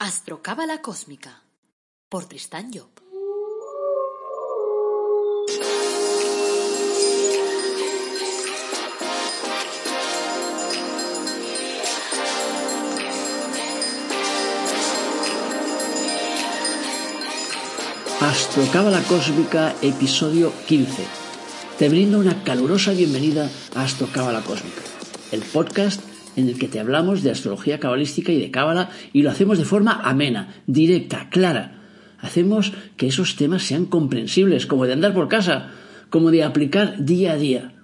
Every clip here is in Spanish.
Astrocábala Cósmica por Tristán Job. Astrocábala Cósmica, episodio 15. Te brindo una calurosa bienvenida a Astrocábala Cósmica, el podcast en el que te hablamos de astrología cabalística y de cábala y lo hacemos de forma amena, directa, clara. Hacemos que esos temas sean comprensibles, como de andar por casa, como de aplicar día a día.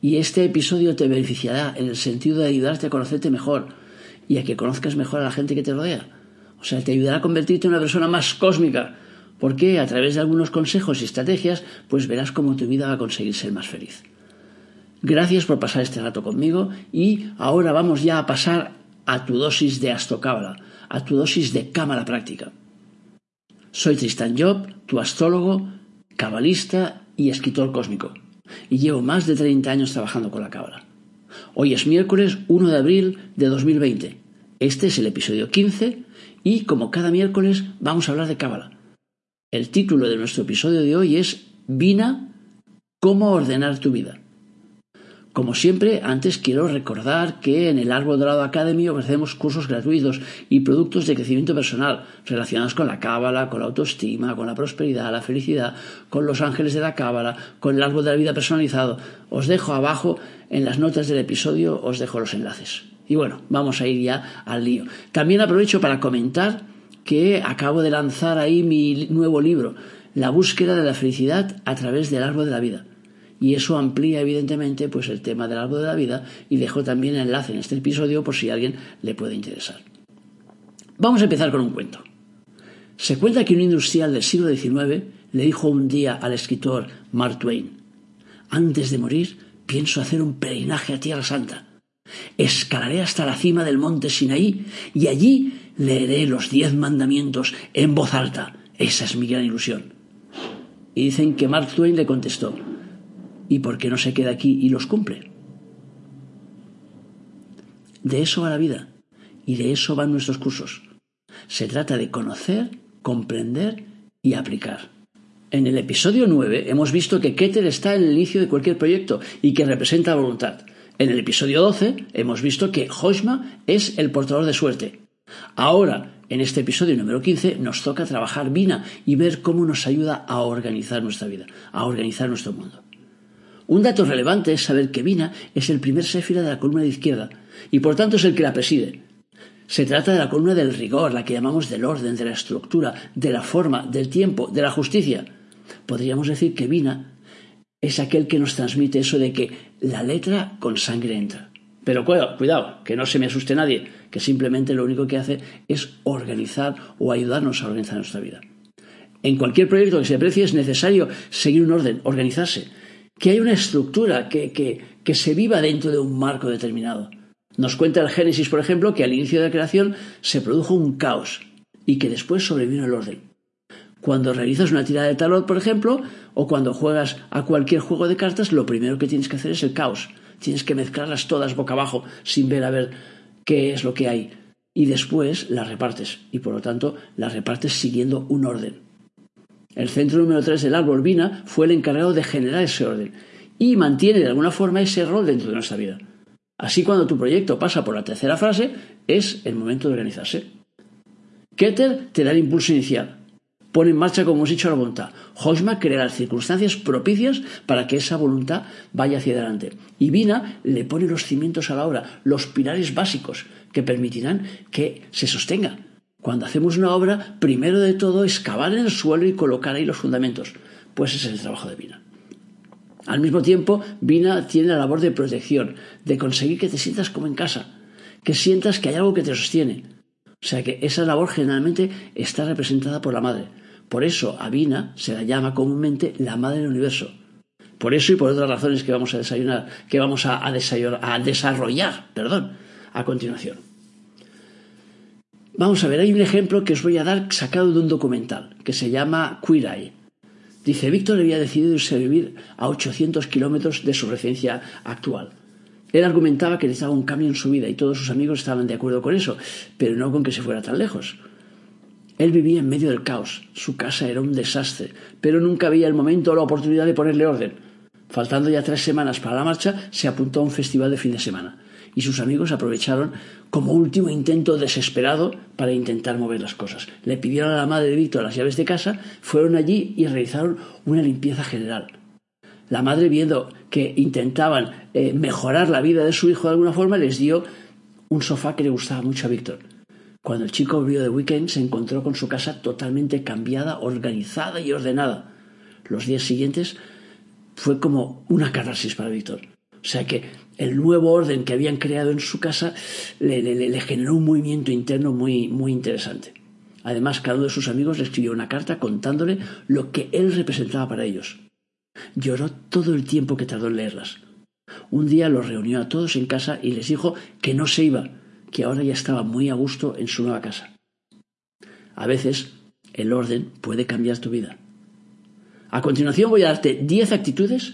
Y este episodio te beneficiará en el sentido de ayudarte a conocerte mejor y a que conozcas mejor a la gente que te rodea. O sea, te ayudará a convertirte en una persona más cósmica, porque a través de algunos consejos y estrategias, pues verás cómo tu vida va a conseguir ser más feliz. Gracias por pasar este rato conmigo y ahora vamos ya a pasar a tu dosis de astrocábala, a tu dosis de cámara práctica. Soy Tristan Job, tu astrólogo, cabalista y escritor cósmico, y llevo más de 30 años trabajando con la cábala. Hoy es miércoles 1 de abril de 2020. Este es el episodio 15 y como cada miércoles vamos a hablar de cábala. El título de nuestro episodio de hoy es Vina, cómo ordenar tu vida. Como siempre, antes quiero recordar que en el Árbol Dorado Academy ofrecemos cursos gratuitos y productos de crecimiento personal relacionados con la cábala, con la autoestima, con la prosperidad, la felicidad, con los ángeles de la cábala, con el árbol de la vida personalizado. Os dejo abajo en las notas del episodio, os dejo los enlaces. Y bueno, vamos a ir ya al lío. También aprovecho para comentar que acabo de lanzar ahí mi nuevo libro, La búsqueda de la felicidad a través del árbol de la vida y eso amplía evidentemente pues el tema del árbol de la vida y dejo también el enlace en este episodio por si a alguien le puede interesar. Vamos a empezar con un cuento. Se cuenta que un industrial del siglo XIX le dijo un día al escritor Mark Twain, antes de morir pienso hacer un peregrinaje a Tierra Santa. Escalaré hasta la cima del monte Sinaí y allí leeré los diez mandamientos en voz alta. Esa es mi gran ilusión. Y dicen que Mark Twain le contestó, ¿Y por qué no se queda aquí y los cumple? De eso va la vida y de eso van nuestros cursos. Se trata de conocer, comprender y aplicar. En el episodio 9 hemos visto que Keter está en el inicio de cualquier proyecto y que representa voluntad. En el episodio 12 hemos visto que Hoshma es el portador de suerte. Ahora, en este episodio número 15, nos toca trabajar Vina y ver cómo nos ayuda a organizar nuestra vida, a organizar nuestro mundo. Un dato relevante es saber que Vina es el primer séfira de la columna de izquierda y por tanto es el que la preside. Se trata de la columna del rigor, la que llamamos del orden, de la estructura, de la forma, del tiempo, de la justicia. Podríamos decir que Vina es aquel que nos transmite eso de que la letra con sangre entra. Pero cuidado, cuidado, que no se me asuste nadie, que simplemente lo único que hace es organizar o ayudarnos a organizar nuestra vida. En cualquier proyecto que se aprecie es necesario seguir un orden, organizarse, que hay una estructura, que, que, se viva dentro de un marco determinado. Nos cuenta el Génesis, por ejemplo, que al inicio de la creación se produjo un caos y que después sobrevino el orden. Cuando realizas una tirada de tarot, por ejemplo, o cuando juegas a cualquier juego de cartas, lo primero que tienes que hacer es el caos. Tienes que mezclarlas todas boca abajo sin ver a ver qué es lo que hay. Y después las repartes. Y por lo tanto las repartes siguiendo un orden. El centro número 3 del árbol Vina fue el encargado de generar ese orden y mantiene de alguna forma ese rol dentro de nuestra vida. Así cuando tu proyecto pasa por la tercera fase, es el momento de organizarse. Keter te da el impulso inicial. Pone en marcha, como hemos dicho, la voluntad. Hoshma crea las circunstancias propicias para que esa voluntad vaya hacia adelante. Y Vina le pone los cimientos a la obra, los pilares básicos que permitirán que se sostenga, cuando hacemos una obra, primero de todo es cavar en el suelo y colocar ahí los fundamentos. Pues ese es el trabajo de Vina. Al mismo tiempo, Vina tiene la labor de protección, de conseguir que te sientas como en casa, que sientas que hay algo que te sostiene. O sea que esa labor generalmente está representada por la madre. Por eso a Vina se la llama comúnmente la madre del universo. Por eso y por otras razones que vamos a desayunar, que vamos a, a desarrollar, perdón, a continuación. Vamos a ver, hay un ejemplo que os voy a dar sacado de un documental que se llama Queer Eye. Dice, Víctor había decidido irse a vivir a 800 kilómetros de su residencia actual. Él argumentaba que necesitaba un cambio en su vida y todos sus amigos estaban de acuerdo con eso, pero no con que se fuera tan lejos. Él vivía en medio del caos. Su casa era un desastre, pero nunca había el momento o la oportunidad de ponerle orden. Faltando ya tres semanas para la marcha, se apuntó a un festival de fin de semana y sus amigos aprovecharon como último intento desesperado para intentar mover las cosas. Le pidieron a la madre de Víctor las llaves de casa, fueron allí y realizaron una limpieza general. La madre, viendo que intentaban eh, mejorar la vida de su hijo de alguna forma, les dio un sofá que le gustaba mucho a Víctor. Cuando el chico volvió de weekend se encontró con su casa totalmente cambiada, organizada y ordenada. Los días siguientes fue como una catarsis para Víctor. O sea que el nuevo orden que habían creado en su casa le, generó un movimiento interno muy, muy interesante. Además, cada uno de sus amigos le escribió una carta contándole lo que él representaba para ellos. Lloró todo el tiempo que tardó en leerlas. Un día los reunió a todos en casa y les dijo que no se iba, que ahora ya estaba muy a gusto en su nueva casa. A veces el orden puede cambiar tu vida. A continuación voy a darte 10 actitudes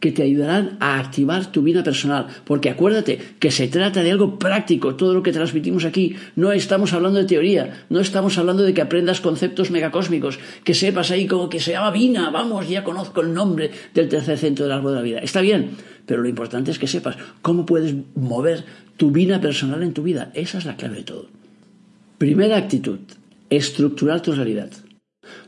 que te ayudarán a activar tu vida personal. Porque acuérdate que se trata de algo práctico, todo lo que transmitimos aquí. No estamos hablando de teoría, no estamos hablando de que aprendas conceptos megacósmicos, que sepas ahí como que se llama Vina, vamos, ya conozco el nombre del tercer centro del árbol de la vida. Está bien, pero lo importante es que sepas cómo puedes mover tu vida personal en tu vida. Esa es la clave de todo. Primera actitud, estructurar tu realidad.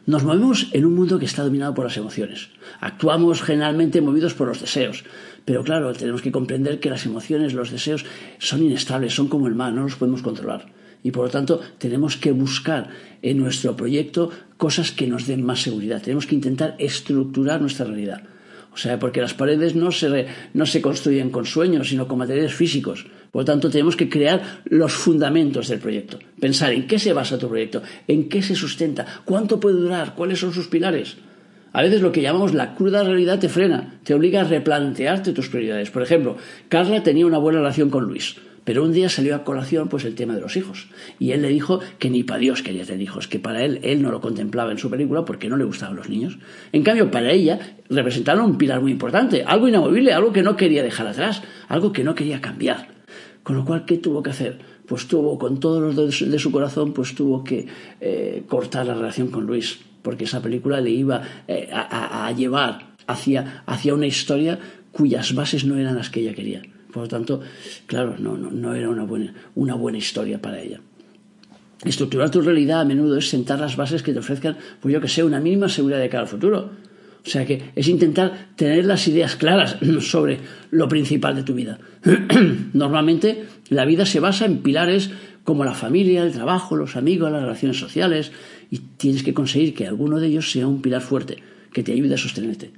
Nos movemos en un mundo que está dominado por las emociones. Actuamos generalmente movidos por los deseos. Pero claro, tenemos que comprender que las emociones, los deseos son inestables, son como el mar, no los podemos controlar. Y por lo tanto tenemos que buscar en nuestro proyecto cosas que nos den más seguridad. Tenemos que intentar estructurar nuestra realidad. O sea, porque las paredes no se, no se construyen con sueños, sino con materiales físicos. Por lo tanto, tenemos que crear los fundamentos del proyecto. Pensar en qué se basa tu proyecto, en qué se sustenta, cuánto puede durar, cuáles son sus pilares. A veces lo que llamamos la cruda realidad te frena, te obliga a replantearte tus prioridades. Por ejemplo, Carla tenía una buena relación con Luis. Pero un día salió a colación pues el tema de los hijos. Y él le dijo que ni para Dios quería tener hijos, que para él él no lo contemplaba en su película porque no le gustaban los niños. En cambio, para ella representaron un pilar muy importante, algo inamovible, algo que no quería dejar atrás, algo que no quería cambiar. Con lo cual, ¿qué tuvo que hacer? Pues tuvo, con todos los de su corazón, pues tuvo que eh, cortar la relación con Luis, porque esa película le iba eh, a, llevar hacia, una historia cuyas bases no eran las que ella quería. Por lo tanto, claro, no, no, era una buena, una buena historia para ella. Estructurar tu realidad a menudo es sentar las bases que te ofrezcan, pues yo que sé, una mínima seguridad de cara al futuro. O sea que es intentar tener las ideas claras sobre lo principal de tu vida. Normalmente la vida se basa en pilares como la familia, el trabajo, los amigos, las relaciones sociales, y tienes que conseguir que alguno de ellos sea un pilar fuerte, que te ayude a sostenerte.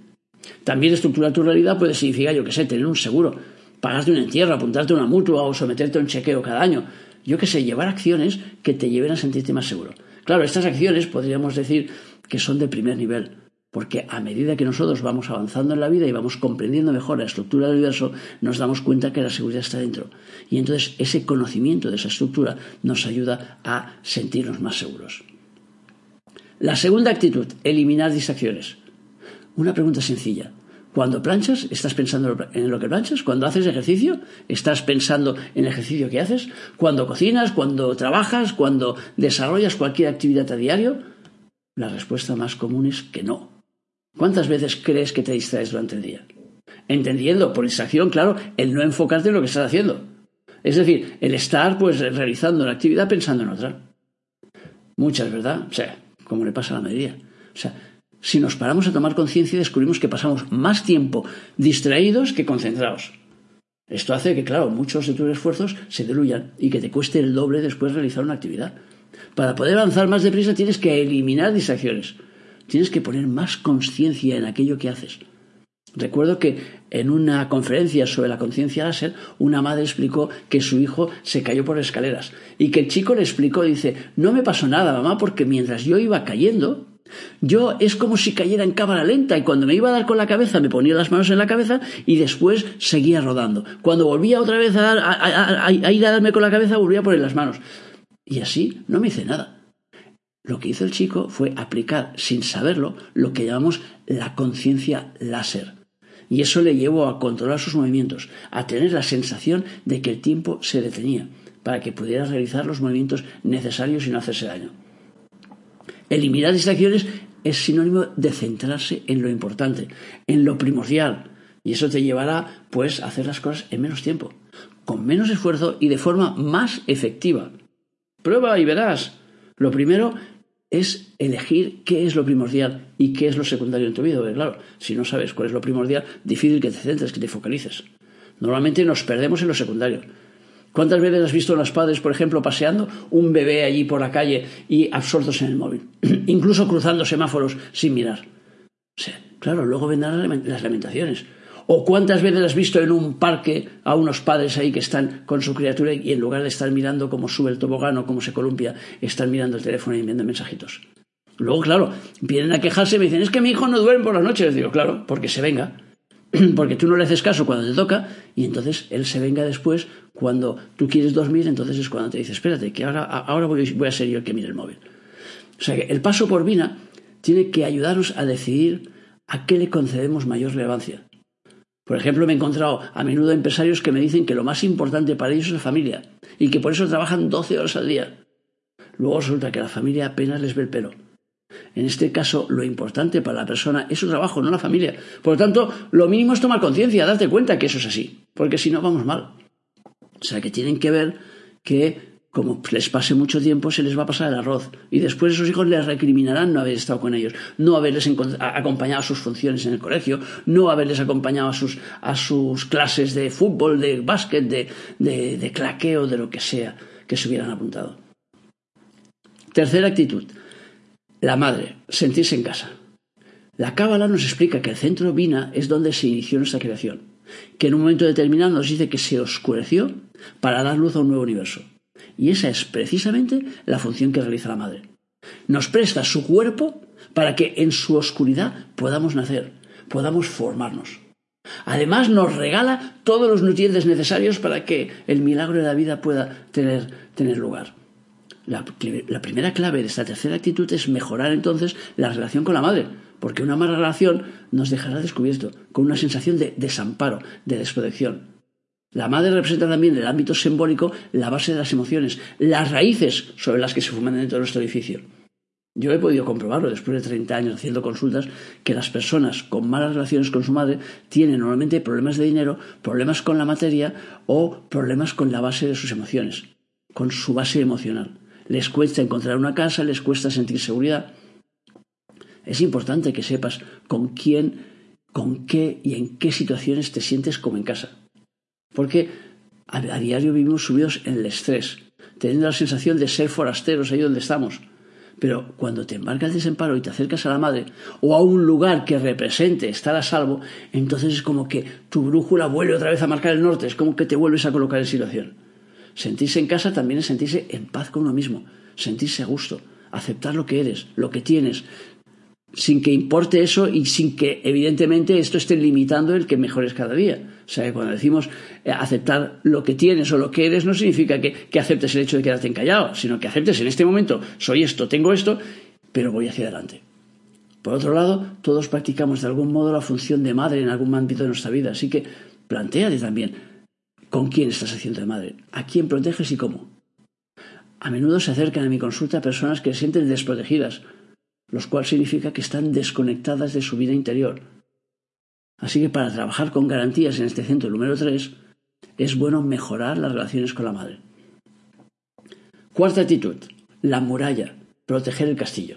También estructurar tu realidad puede significar, yo que sé, tener un seguro, pagarte un entierro, apuntarte a una mutua o someterte a un chequeo cada año. Yo qué sé, llevar acciones que te lleven a sentirte más seguro. Claro, estas acciones podríamos decir que son de primer nivel, porque a medida que nosotros vamos avanzando en la vida y vamos comprendiendo mejor la estructura del universo, nos damos cuenta que la seguridad está dentro. Y entonces ese conocimiento de esa estructura nos ayuda a sentirnos más seguros. La segunda actitud, eliminar distracciones. Una pregunta sencilla. Cuando planchas, ¿estás pensando en lo que planchas? Cuando haces ejercicio, ¿estás pensando en el ejercicio que haces? Cuando cocinas, cuando trabajas, cuando desarrollas cualquier actividad a diario, la respuesta más común es que no. ¿Cuántas veces crees que te distraes durante el día? Entendiendo por distracción, claro, el no enfocarte en lo que estás haciendo. Es decir, el estar pues realizando una actividad pensando en otra. Muchas, ¿verdad? O sea, como le pasa a la mayoría. O sea, si nos paramos a tomar conciencia, descubrimos que pasamos más tiempo distraídos que concentrados. Esto hace que, claro, muchos de tus esfuerzos se diluyan y que te cueste el doble después realizar una actividad. Para poder avanzar más deprisa tienes que eliminar distracciones. Tienes que poner más conciencia en aquello que haces. Recuerdo que en una conferencia sobre la conciencia láser, una madre explicó que su hijo se cayó por escaleras y que el chico le explicó, dice, no me pasó nada, mamá, porque mientras yo iba cayendo, yo es como si cayera en cámara lenta y cuando me iba a dar con la cabeza me ponía las manos en la cabeza y después seguía rodando. Cuando volvía otra vez a, a, ir a darme con la cabeza volvía a poner las manos. Y así no me hice nada. Lo que hizo el chico fue aplicar sin saberlo lo que llamamos la conciencia láser. Y eso le llevó a controlar sus movimientos, a tener la sensación de que el tiempo se detenía, para que pudiera realizar los movimientos necesarios y no hacerse daño. Eliminar distracciones es sinónimo de centrarse en lo importante, en lo primordial. Y eso te llevará, pues, a hacer las cosas en menos tiempo, con menos esfuerzo y de forma más efectiva. Prueba y verás. Lo primero es elegir qué es lo primordial y qué es lo secundario en tu vida. Porque claro, si no sabes cuál es lo primordial, difícil que te centres, que te focalices. Normalmente nos perdemos en lo secundario. ¿Cuántas veces has visto a los padres, por ejemplo, paseando un bebé allí por la calle y absortos en el móvil? Incluso cruzando semáforos sin mirar. Claro, luego vendrán las lamentaciones. ¿O cuántas veces has visto en un parque a unos padres ahí que están con su criatura y en lugar de estar mirando cómo sube el tobogán o cómo se columpia, están mirando el teléfono y enviando mensajitos? Luego, claro, vienen a quejarse y me dicen, es que mi hijo no duerme por las noches. Digo, claro, porque se venga. Porque tú no le haces caso cuando te toca y entonces él se venga después cuando tú quieres dormir, entonces es cuando te dice, espérate, que ahora, ahora voy, voy a ser yo el que mire el móvil. O sea que el paso por Vina tiene que ayudarnos a decidir a qué le concedemos mayor relevancia. Por ejemplo, me he encontrado a menudo empresarios que me dicen que lo más importante para ellos es la familia y que por eso trabajan 12 horas al día. Luego resulta que la familia apenas les ve el pelo. En este caso, lo importante para la persona es su trabajo, no la familia. Por lo tanto, lo mínimo es tomar conciencia, darte cuenta que eso es así, porque si no vamos mal. O sea, que tienen que ver que como les pase mucho tiempo, se les va a pasar el arroz. Y después esos hijos les recriminarán no haber estado con ellos, no haberles acompañado a sus funciones en el colegio, no haberles acompañado a sus, a sus clases de fútbol, de básquet, de, de, de claqueo, de lo que sea que se hubieran apuntado. Tercera actitud. La madre, sentirse en casa. La Cábala nos explica que el centro Vina es donde se inició nuestra creación, que en un momento determinado nos dice que se oscureció para dar luz a un nuevo universo y esa es precisamente la función que realiza la madre. Nos presta su cuerpo para que en su oscuridad podamos nacer, podamos formarnos. Además nos regala todos los nutrientes necesarios para que el milagro de la vida pueda tener, lugar. La, la, primera clave de esta tercera actitud es mejorar entonces la relación con la madre, porque una mala relación nos dejará descubierto, con una sensación de desamparo, de desprotección. La madre representa también en el ámbito simbólico la base de las emociones, las raíces sobre las que se fuman dentro de nuestro edificio. Yo he podido comprobarlo después de 30 años haciendo consultas que las personas con malas relaciones con su madre tienen normalmente problemas de dinero, problemas con la materia o problemas con la base de sus emociones, con su base emocional. Les cuesta encontrar una casa, les cuesta sentir seguridad. Es importante que sepas con quién, con qué y en qué situaciones te sientes como en casa. Porque a, diario vivimos subidos en el estrés, teniendo la sensación de ser forasteros ahí donde estamos. Pero cuando te embarca el desemparo y te acercas a la madre o a un lugar que represente estar a salvo, entonces es como que tu brújula vuelve otra vez a marcar el norte, es como que te vuelves a colocar en situación. Sentirse en casa también es sentirse en paz con uno mismo, sentirse a gusto, aceptar lo que eres, lo que tienes, sin que importe eso y sin que evidentemente esto esté limitando el que mejores cada día. O sea, que cuando decimos eh, aceptar lo que tienes o lo que eres, no significa que, que aceptes el hecho de quedarte encallado, sino que aceptes en este momento, soy esto, tengo esto, pero voy hacia adelante. Por otro lado, todos practicamos de algún modo la función de madre en algún ámbito de nuestra vida, así que planteate también con quién estás haciendo de madre, a quién proteges y cómo. A menudo se acercan a mi consulta personas que se sienten desprotegidas, lo cual significa que están desconectadas de su vida interior. Así que para trabajar con garantías en este centro número 3, es bueno mejorar las relaciones con la madre. Cuarta actitud, la muralla, proteger el castillo.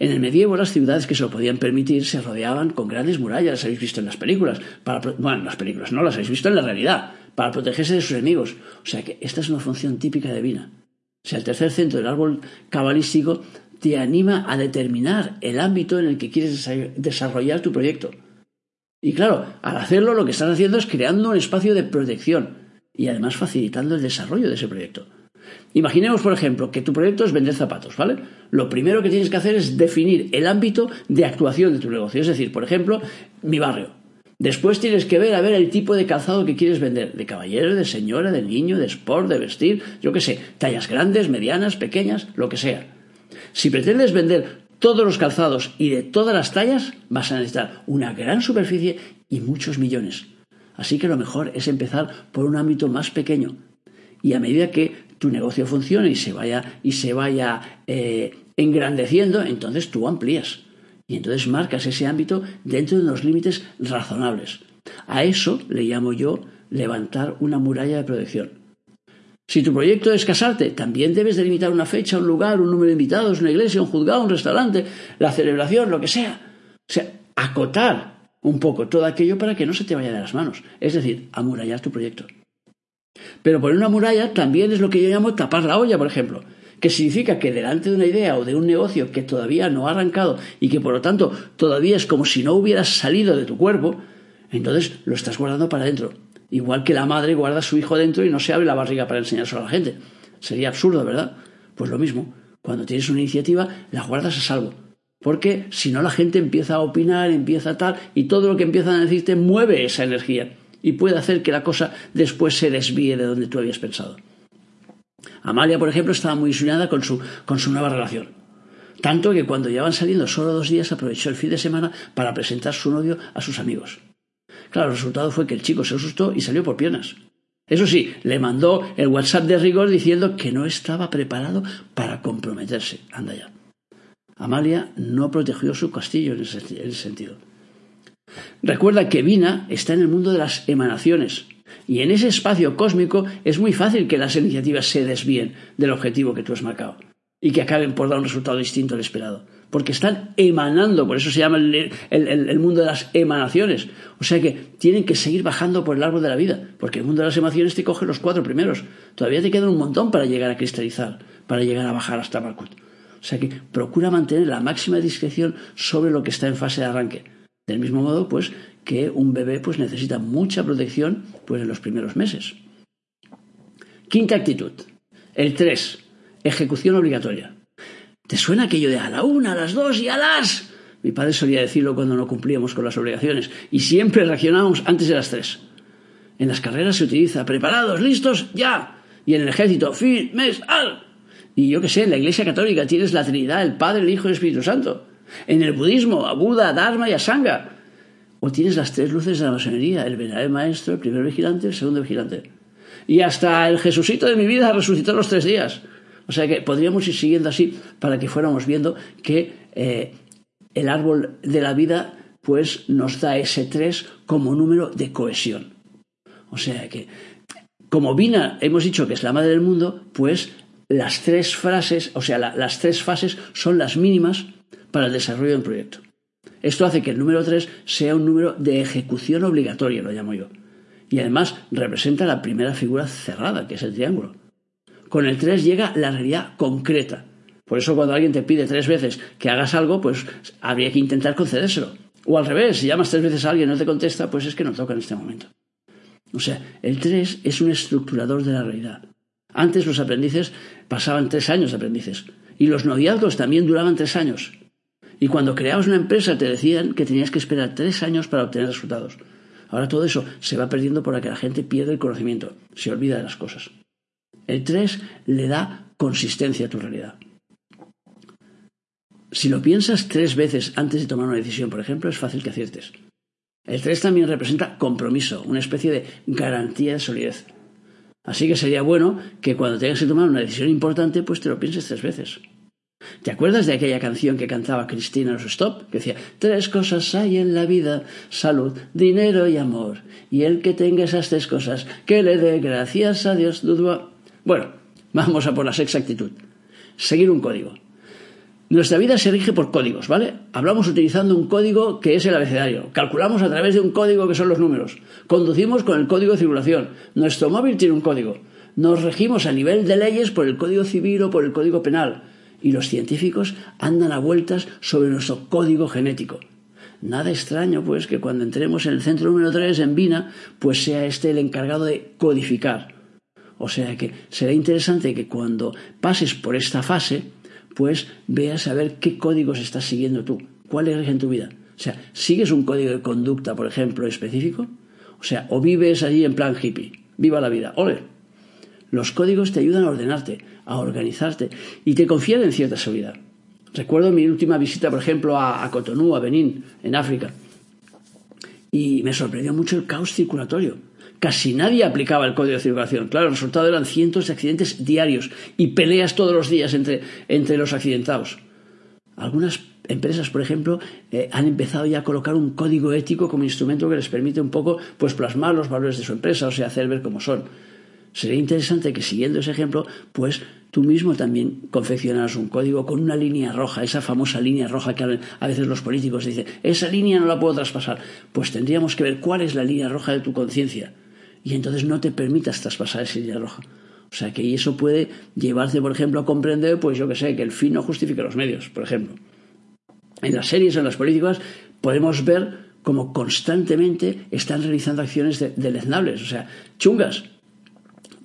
En el medievo las ciudades que se lo podían permitir se rodeaban con grandes murallas, las habéis visto en las películas. Para, bueno, las películas no, las habéis visto en la realidad, para protegerse de sus enemigos. O sea que esta es una función típica de Vina. O sea, el tercer centro del árbol cabalístico te anima a determinar el ámbito en el que quieres desarrollar tu proyecto. Y claro, al hacerlo lo que estás haciendo es creando un espacio de protección y además facilitando el desarrollo de ese proyecto. Imaginemos, por ejemplo, que tu proyecto es vender zapatos, ¿vale? Lo primero que tienes que hacer es definir el ámbito de actuación de tu negocio. Es decir, por ejemplo, mi barrio. Después tienes que ver a ver el tipo de calzado que quieres vender, de caballero, de señora, de niño, de sport, de vestir, yo qué sé, tallas grandes, medianas, pequeñas, lo que sea. Si pretendes vender todos los calzados y de todas las tallas, vas a necesitar una gran superficie y muchos millones. Así que lo mejor es empezar por un ámbito más pequeño. Y a medida que tu negocio funcione y se vaya, y se vaya eh, engrandeciendo, entonces tú amplías. Y entonces marcas ese ámbito dentro de unos límites razonables. A eso le llamo yo levantar una muralla de protección. Si tu proyecto es casarte, también debes delimitar una fecha, un lugar, un número de invitados, una iglesia, un juzgado, un restaurante, la celebración, lo que sea. O sea, acotar un poco todo aquello para que no se te vaya de las manos. Es decir, amurallar tu proyecto. Pero poner una muralla también es lo que yo llamo tapar la olla, por ejemplo, que significa que delante de una idea o de un negocio que todavía no ha arrancado y que por lo tanto todavía es como si no hubieras salido de tu cuerpo, entonces lo estás guardando para adentro. Igual que la madre guarda a su hijo dentro y no se abre la barriga para enseñárselo a la gente. Sería absurdo, ¿verdad? Pues lo mismo. Cuando tienes una iniciativa, la guardas a salvo. Porque si no, la gente empieza a opinar, empieza a tal, y todo lo que empiezan a decirte mueve esa energía y puede hacer que la cosa después se desvíe de donde tú habías pensado. Amalia, por ejemplo, estaba muy ilusionada con su, con su nueva relación. Tanto que cuando ya van saliendo solo dos días aprovechó el fin de semana para presentar su novio a sus amigos. Claro, el resultado fue que el chico se asustó y salió por piernas. Eso sí, le mandó el WhatsApp de rigor diciendo que no estaba preparado para comprometerse. Anda ya. Amalia no protegió su castillo en ese, sentido. Recuerda que Vina está en el mundo de las emanaciones, y en ese espacio cósmico es muy fácil que las iniciativas se desvíen del objetivo que tú has marcado y que acaben por dar un resultado distinto al esperado. Porque están emanando, por eso se llama el, mundo de las emanaciones. O sea que tienen que seguir bajando por el árbol de la vida, porque el mundo de las emanaciones te coge los cuatro primeros. Todavía te quedan un montón para llegar a cristalizar, para llegar a bajar hasta Malkut. O sea que procura mantener la máxima discreción sobre lo que está en fase de arranque. Del mismo modo, pues, que un bebé pues, necesita mucha protección pues, en los primeros meses. Quinta actitud. El 3. Ejecución obligatoria. ¿Te suena aquello de a la una, a las dos y a las? Mi padre solía decirlo cuando no cumplíamos con las obligaciones y siempre reaccionábamos antes de las tres. En las carreras se utiliza preparados, listos, ya. Y en el ejército, fin, mes, al. Y yo qué sé, en la Iglesia Católica tienes la Trinidad, el Padre, el Hijo y el Espíritu Santo. En el budismo, a Buda, a Dharma y a Sangha. O tienes las tres luces de la masonería, el verdadero maestro, el primer vigilante, el segundo vigilante. Y hasta el Jesucito de mi vida resucitó los tres días. O sea que podríamos ir siguiendo así para que fuéramos viendo que eh, el árbol de la vida pues nos da ese tres como número de cohesión. O sea que, como Vina hemos dicho que es la madre del mundo, pues las tres frases, o sea, las tres fases son las mínimas para el desarrollo de un proyecto. Esto hace que el número tres sea un número de ejecución obligatoria, lo llamo yo. Y además representa la primera figura cerrada, que es el triángulo. Con el 3 llega la realidad concreta. Por eso cuando alguien te pide tres veces que hagas algo, pues habría que intentar concedérselo. O al revés, si llamas tres veces a alguien y no te contesta, pues es que no toca en este momento. O sea, el 3 es un estructurador de la realidad. Antes los aprendices pasaban tres años de aprendices. Y los noviazgos también duraban tres años. Y cuando creabas una empresa te decían que tenías que esperar tres años para obtener resultados. Ahora todo eso se va perdiendo por que la gente pierde el conocimiento, se olvida de las cosas. El 3 le da consistencia a tu realidad. Si lo piensas tres veces antes de tomar una decisión, por ejemplo, es fácil que aciertes. El 3 también representa compromiso, una especie de garantía de solidez. Así que sería bueno que cuando tengas que tomar una decisión importante, pues te lo pienses tres veces. ¿Te acuerdas de aquella canción que cantaba Cristina los Stop? Que decía, tres cosas hay en la vida, salud, dinero y amor. Y el que tenga esas tres cosas, que le dé gracias a Dios. Bueno, vamos a por la sexta actitud. Seguir un código. Nuestra vida se rige por códigos, ¿vale? Hablamos utilizando un código que es el abecedario. Calculamos a través de un código que son los números. Conducimos con el código de circulación. Nuestro móvil tiene un código. Nos regimos a nivel de leyes por el código civil o por el código penal. Y los científicos andan a vueltas sobre nuestro código genético. Nada extraño, pues, que cuando entremos en el centro número 3, en Vina, pues sea este el encargado de codificar o sea que será interesante que cuando pases por esta fase, pues veas a ver qué códigos estás siguiendo tú, cuáles rigen tu vida. O sea, ¿sigues un código de conducta, por ejemplo, específico? O sea, o vives allí en plan hippie, viva la vida, ole. Los códigos te ayudan a ordenarte, a organizarte y te confían en cierta seguridad. Recuerdo mi última visita, por ejemplo, a, a Cotonú, a Benín, en África, y me sorprendió mucho el caos circulatorio casi nadie aplicaba el código de circulación. Claro, el resultado eran cientos de accidentes diarios y peleas todos los días entre, entre los accidentados. Algunas empresas, por ejemplo, eh, han empezado ya a colocar un código ético como instrumento que les permite un poco pues, plasmar los valores de su empresa, o sea, hacer ver cómo son. Sería interesante que siguiendo ese ejemplo, pues tú mismo también confeccionaras un código con una línea roja, esa famosa línea roja que a veces los políticos dicen, esa línea no la puedo traspasar. Pues tendríamos que ver cuál es la línea roja de tu conciencia. Y entonces no te permitas traspasar esa línea roja. O sea que eso puede llevarte, por ejemplo, a comprender, pues yo que sé, que el fin no justifica los medios, por ejemplo. En las series, en las políticas, podemos ver cómo constantemente están realizando acciones deleznables, o sea, chungas,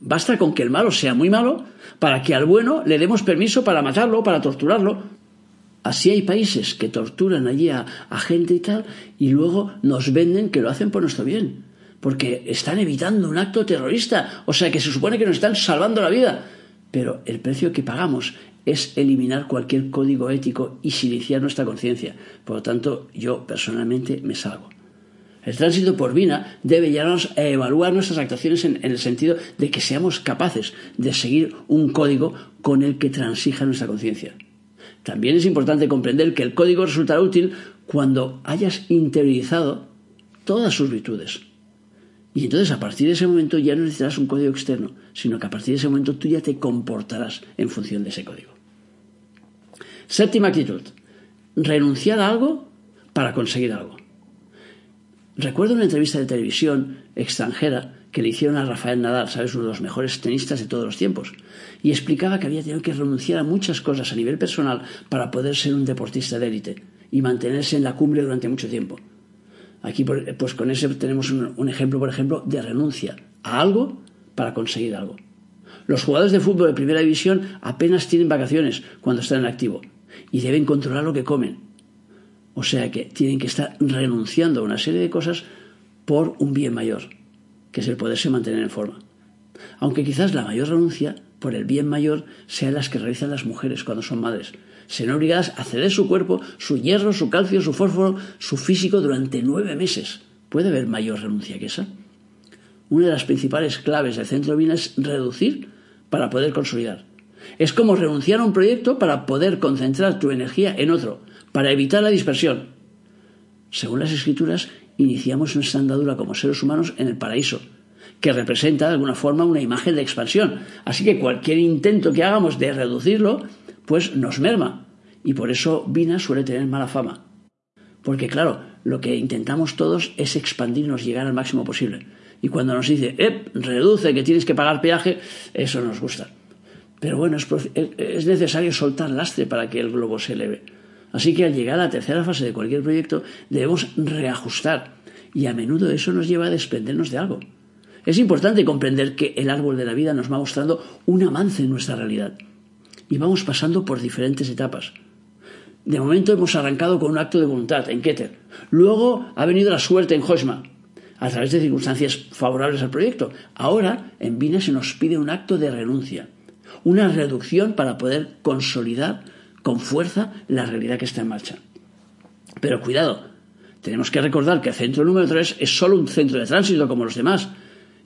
Basta con que el malo sea muy malo para que al bueno le demos permiso para matarlo, para torturarlo. Así hay países que torturan allí a, gente y tal, y luego nos venden que lo hacen por nuestro bien, porque están evitando un acto terrorista, o sea que se supone que nos están salvando la vida. Pero el precio que pagamos es eliminar cualquier código ético y silenciar nuestra conciencia. Por lo tanto, yo personalmente me salgo. El tránsito por Vina debe llevarnos a evaluar nuestras actuaciones en, el sentido de que seamos capaces de seguir un código con el que transija nuestra conciencia. También es importante comprender que el código resultará útil cuando hayas interiorizado todas sus virtudes. Y entonces a partir de ese momento ya no necesitarás un código externo, sino que a partir de ese momento tú ya te comportarás en función de ese código. Séptima actitud. Renunciar a algo para conseguir algo. Recuerdo una entrevista de televisión extranjera que le hicieron a Rafael Nadal, ¿sabes? Uno de los mejores tenistas de todos los tiempos. Y explicaba que había tenido que renunciar a muchas cosas a nivel personal para poder ser un deportista de élite y mantenerse en la cumbre durante mucho tiempo. Aquí, pues con ese tenemos un, un ejemplo, por ejemplo, de renuncia a algo para conseguir algo. Los jugadores de fútbol de primera división apenas tienen vacaciones cuando están en activo y deben controlar lo que comen o sea que tienen que estar renunciando a una serie de cosas por un bien mayor, que es el poderse mantener en forma. Aunque quizás la mayor renuncia por el bien mayor sea las que realizan las mujeres cuando son madres. Serán obligadas a ceder su cuerpo, su hierro, su calcio, su fósforo, su físico durante nueve meses. ¿Puede haber mayor renuncia que esa? Una de las principales claves del centro Vina es reducir para poder consolidar. Es como renunciar a un proyecto para poder concentrar tu energía en otro, para evitar la dispersión. Según las escrituras, iniciamos nuestra andadura como seres humanos en el paraíso, que representa de alguna forma una imagen de expansión. Así que cualquier intento que hagamos de reducirlo, pues nos merma. Y por eso Vina suele tener mala fama. Porque claro, lo que intentamos todos es expandirnos, llegar al máximo posible. Y cuando nos dice, ¡eh! Reduce, que tienes que pagar peaje, eso nos gusta. Pero bueno, es necesario soltar lastre para que el globo se eleve. Así que al llegar a la tercera fase de cualquier proyecto debemos reajustar y a menudo eso nos lleva a desprendernos de algo. Es importante comprender que el árbol de la vida nos va mostrando un avance en nuestra realidad y vamos pasando por diferentes etapas. De momento hemos arrancado con un acto de voluntad en Keter. Luego ha venido la suerte en Hosma, a través de circunstancias favorables al proyecto. Ahora en Vina se nos pide un acto de renuncia, una reducción para poder consolidar con fuerza la realidad que está en marcha. Pero cuidado, tenemos que recordar que el centro número 3 es solo un centro de tránsito como los demás.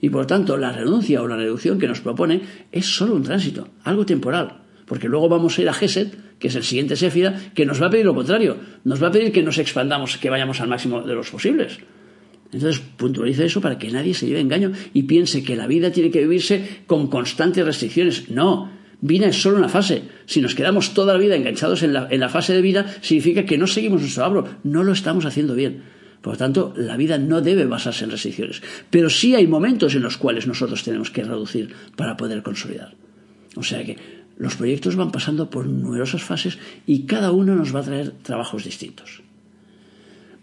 Y por tanto, la renuncia o la reducción que nos propone es solo un tránsito, algo temporal. Porque luego vamos a ir a Geset, que es el siguiente Séfira, que nos va a pedir lo contrario. Nos va a pedir que nos expandamos, que vayamos al máximo de los posibles. Entonces, puntualiza eso para que nadie se lleve engaño y piense que la vida tiene que vivirse con constantes restricciones. No, Vida es solo una fase. Si nos quedamos toda la vida enganchados en la, fase de vida, significa que no seguimos nuestro abro, no lo estamos haciendo bien. Por lo tanto, la vida no debe basarse en restricciones. Pero sí hay momentos en los cuales nosotros tenemos que reducir para poder consolidar. O sea que los proyectos van pasando por numerosas fases y cada uno nos va a traer trabajos distintos.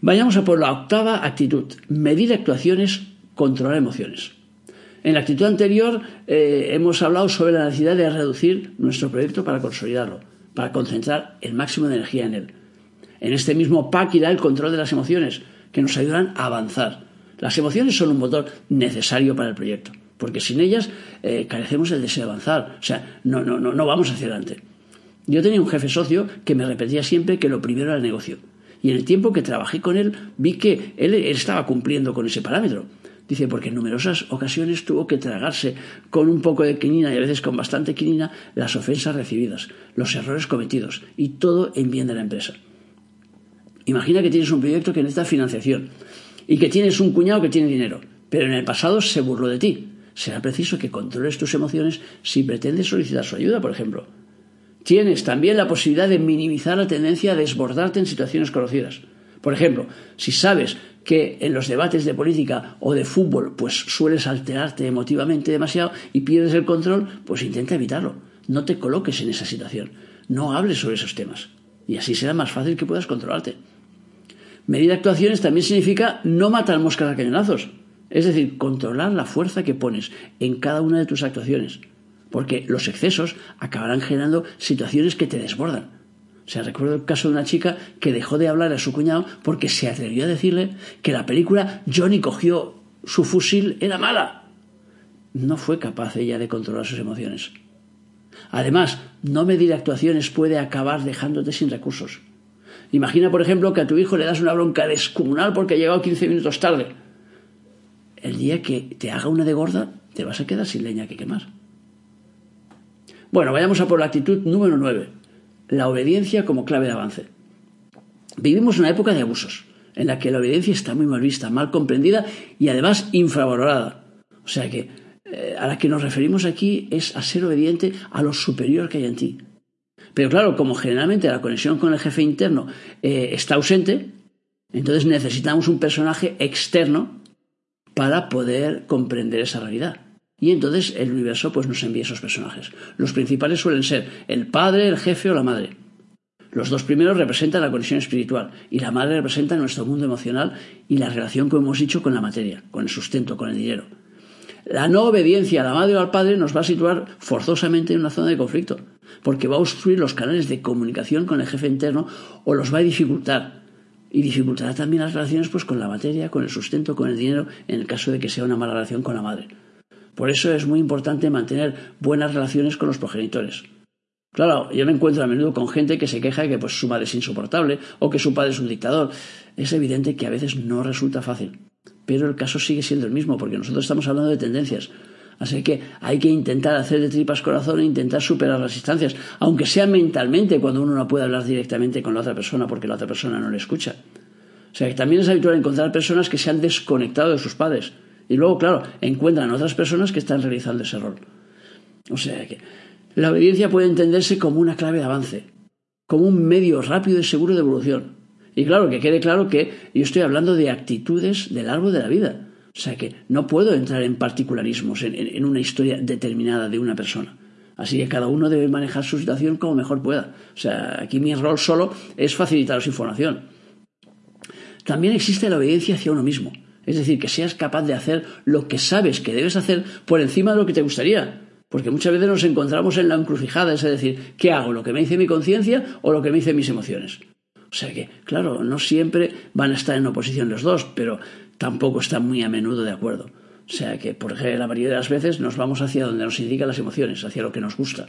Vayamos a por la octava actitud, medir actuaciones, controlar emociones. En la actitud anterior eh, hemos hablado sobre la necesidad de reducir nuestro proyecto para consolidarlo, para concentrar el máximo de energía en él. En este mismo pack irá el control de las emociones, que nos ayudan a avanzar. Las emociones son un motor necesario para el proyecto, porque sin ellas eh, carecemos del deseo de avanzar, o sea, no, no, no, no vamos hacia adelante. Yo tenía un jefe socio que me repetía siempre que lo primero era el negocio. Y en el tiempo que trabajé con él vi que él estaba cumpliendo con ese parámetro Dice, porque en numerosas ocasiones tuvo que tragarse con un poco de quinina y a veces con bastante quinina las ofensas recibidas, los errores cometidos y todo en bien de la empresa. Imagina que tienes un proyecto que necesita financiación y que tienes un cuñado que tiene dinero, pero en el pasado se burló de ti. Será preciso que controles tus emociones si pretendes solicitar su ayuda, por ejemplo. Tienes también la posibilidad de minimizar la tendencia a desbordarte en situaciones conocidas. Por ejemplo, si sabes que en los debates de política o de fútbol pues sueles alterarte emotivamente demasiado y pierdes el control, pues intenta evitarlo. No te coloques en esa situación. No hables sobre esos temas. Y así será más fácil que puedas controlarte. Medir actuaciones también significa no matar moscas a cañonazos. Es decir, controlar la fuerza que pones en cada una de tus actuaciones. Porque los excesos acabarán generando situaciones que te desbordan. O sea, recuerdo el caso de una chica que dejó de hablar a su cuñado porque se atrevió a decirle que la película Johnny cogió su fusil era mala. No fue capaz ella de controlar sus emociones. Además, no medir actuaciones puede acabar dejándote sin recursos. Imagina, por ejemplo, que a tu hijo le das una bronca descomunal porque ha llegado 15 minutos tarde. El día que te haga una de gorda, te vas a quedar sin leña que quemar. Bueno, vayamos a por la actitud número 9 la obediencia como clave de avance. Vivimos una época de abusos, en la que la obediencia está muy mal vista, mal comprendida y además infravalorada. O sea que eh, a la que nos referimos aquí es a ser obediente a lo superior que hay en ti. Pero claro, como generalmente la conexión con el jefe interno eh, está ausente, entonces necesitamos un personaje externo para poder comprender esa realidad. Y entonces el universo pues nos envía esos personajes. Los principales suelen ser el padre, el jefe o la madre. Los dos primeros representan la conexión espiritual y la madre representa nuestro mundo emocional y la relación, como hemos dicho, con la materia, con el sustento, con el dinero. La no obediencia a la madre o al padre nos va a situar forzosamente en una zona de conflicto, porque va a obstruir los canales de comunicación con el jefe interno o los va a dificultar. Y dificultará también las relaciones pues, con la materia, con el sustento, con el dinero, en el caso de que sea una mala relación con la madre. Por eso es muy importante mantener buenas relaciones con los progenitores. Claro, yo me encuentro a menudo con gente que se queja de que pues, su madre es insoportable o que su padre es un dictador. Es evidente que a veces no resulta fácil. Pero el caso sigue siendo el mismo, porque nosotros estamos hablando de tendencias. Así que hay que intentar hacer de tripas corazón e intentar superar las distancias, aunque sea mentalmente cuando uno no puede hablar directamente con la otra persona porque la otra persona no le escucha. O sea que también es habitual encontrar personas que se han desconectado de sus padres y luego, claro, encuentran otras personas que están realizando ese rol. O sea que la obediencia puede entenderse como una clave de avance, como un medio rápido y seguro de evolución. Y claro, que quede claro que yo estoy hablando de actitudes del árbol de la vida. O sea que no puedo entrar en particularismos, en, en una historia determinada de una persona. Así que cada uno debe manejar su situación como mejor pueda. O sea, aquí mi rol solo es facilitaros información. También existe la obediencia hacia uno mismo. Es decir, que seas capaz de hacer lo que sabes que debes hacer por encima de lo que te gustaría. Porque muchas veces nos encontramos en la encrucijada, es decir, ¿qué hago? ¿Lo que me dice mi conciencia o lo que me dicen mis emociones? O sea que, claro, no siempre van a estar en oposición los dos, pero tampoco están muy a menudo de acuerdo. O sea que, por ejemplo, la mayoría de las veces nos vamos hacia donde nos indican las emociones, hacia lo que nos gusta.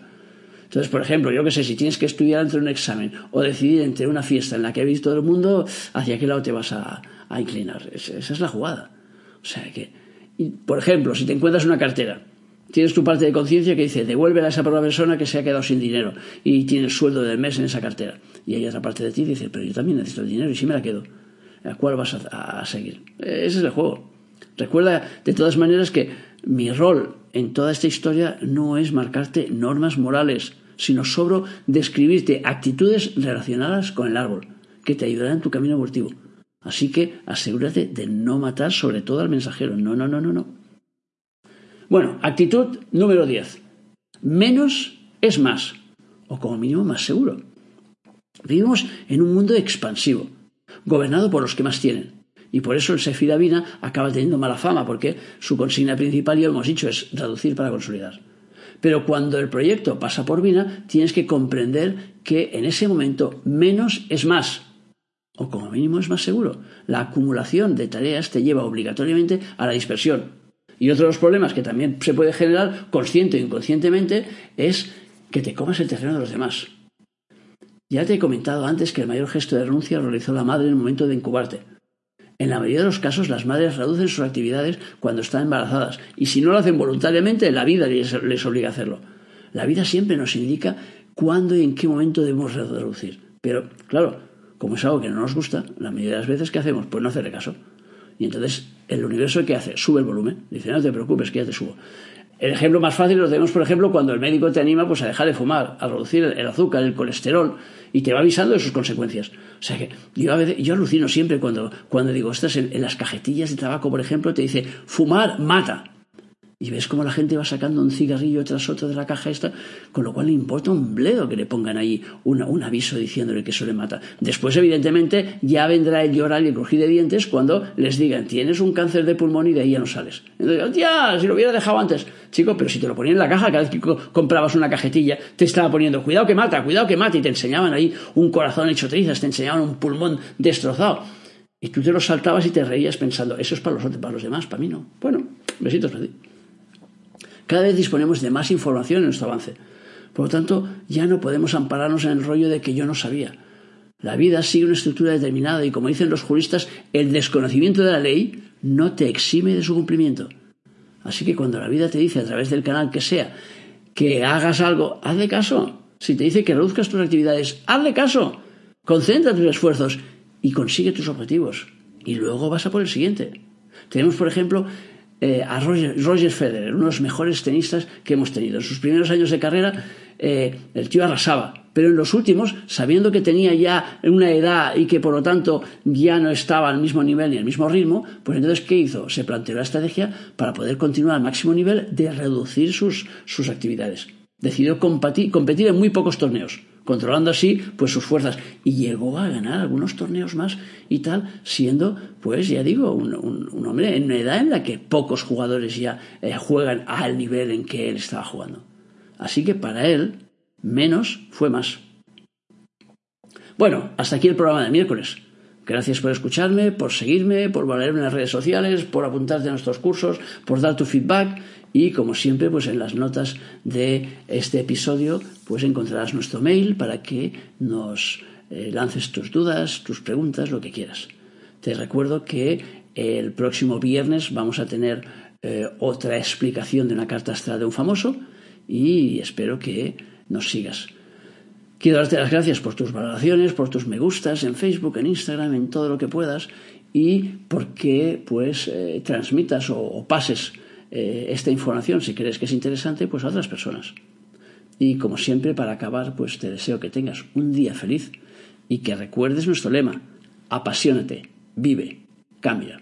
Entonces, por ejemplo, yo que sé, si tienes que estudiar entre un examen o decidir entre una fiesta en la que visto todo el mundo, ¿hacia qué lado te vas a, a inclinar. Esa es la jugada. O sea que, por ejemplo, si te encuentras una cartera, tienes tu parte de conciencia que dice, devuélvela a esa persona que se ha quedado sin dinero y tiene el sueldo del mes en esa cartera. Y hay otra parte de ti que dice, pero yo también necesito el dinero y si me la quedo, ¿a cuál vas a, seguir? Ese es el juego. Recuerda, de todas maneras, que mi rol en toda esta historia no es marcarte normas morales, sino sobre describirte actitudes relacionadas con el árbol, que te ayudarán en tu camino evolutivo. Así que asegúrate de no matar sobre todo al mensajero. No, no, no, no, no. Bueno, actitud número 10. Menos es más, o como mínimo más seguro. Vivimos en un mundo expansivo, gobernado por los que más tienen. Y por eso el Sefira Vina acaba teniendo mala fama, porque su consigna principal, ya lo hemos dicho, es reducir para consolidar. Pero cuando el proyecto pasa por Vina, tienes que comprender que en ese momento menos es más o como mínimo es más seguro. La acumulación de tareas te lleva obligatoriamente a la dispersión. Y otro de los problemas que también se puede generar, consciente o inconscientemente, es que te comas el terreno de los demás. Ya te he comentado antes que el mayor gesto de renuncia realizó la madre en el momento de incubarte. En la mayoría de los casos las madres reducen sus actividades cuando están embarazadas y si no lo hacen voluntariamente la vida les, obliga a hacerlo. La vida siempre nos indica cuándo y en qué momento debemos reducir. Pero claro, como es algo que no nos gusta, la mayoría de las veces ¿qué hacemos? Pues no hacerle caso. Y entonces el universo ¿qué hace? Sube el volumen. Dice, no te preocupes, que ya te subo. El ejemplo más fácil lo tenemos, por ejemplo, cuando el médico te anima pues, a dejar de fumar, a reducir el azúcar, el colesterol, y te va avisando de sus consecuencias. O sea que yo, a veces, yo alucino siempre cuando, cuando digo, estás en las cajetillas de tabaco, por ejemplo, te dice, fumar mata. Y ves cómo la gente va sacando un cigarrillo tras otro de la caja esta, con lo cual le importa un bledo que le pongan ahí un aviso diciéndole que eso le mata. Después, evidentemente, ya vendrá el llorar y el crujir de dientes cuando les digan, tienes un cáncer de pulmón y de ahí ya no sales. Entonces, tía, si lo hubiera dejado antes. Chico, pero si te lo ponían en la caja, cada vez que comprabas una cajetilla, te estaba poniendo, cuidado que mata, cuidado que mata, y te enseñaban ahí un corazón hecho trizas, te enseñaban un pulmón destrozado. Y tú te lo saltabas y te reías pensando, eso es para los, para los demás, para mí no. Bueno, besitos ti. Cada vez disponemos de más información en nuestro avance. Por lo tanto, ya no podemos ampararnos en el rollo de que yo no sabía. La vida sigue una estructura determinada y, como dicen los juristas, el desconocimiento de la ley no te exime de su cumplimiento. Así que cuando la vida te dice a través del canal que sea que hagas algo, hazle caso. Si te dice que reduzcas tus actividades, hazle caso. Concentra tus esfuerzos y consigue tus objetivos. Y luego vas a por el siguiente. Tenemos, por ejemplo, eh, a Roger, Federer, uno de los mejores tenistas que hemos tenido. En sus primeros años de carrera, eh, el tío arrasaba, pero en los últimos, sabiendo que tenía ya una edad y que por lo tanto ya no estaba al mismo nivel ni al mismo ritmo, pues entonces, ¿qué hizo? Se planteó la estrategia para poder continuar al máximo nivel de reducir sus, sus actividades. Decidió competir en muy pocos torneos controlando así pues sus fuerzas. Y llegó a ganar algunos torneos más y tal siendo pues ya digo un, hombre en una edad en la que pocos jugadores ya eh, juegan al nivel en que él estaba jugando. Así que para él menos fue más. Bueno hasta aquí el programa de miércoles. Gracias por escucharme, por seguirme, por valerme en las redes sociales, por apuntarte a nuestros cursos, por dar tu feedback y como siempre, pues en las notas de este episodio, pues encontrarás nuestro mail para que nos eh, lances tus dudas, tus preguntas, lo que quieras. Te recuerdo que el próximo viernes vamos a tener eh, otra explicación de una carta astral de un famoso y espero que nos sigas. Quiero darte las gracias por tus valoraciones, por tus me gustas en Facebook, en Instagram, en todo lo que puedas y porque pues eh, transmitas o pases esta información, si crees que es interesante, pues a otras personas. Y como siempre, para acabar, pues te deseo que tengas un día feliz y que recuerdes nuestro lema, apasionate, vive, cambia.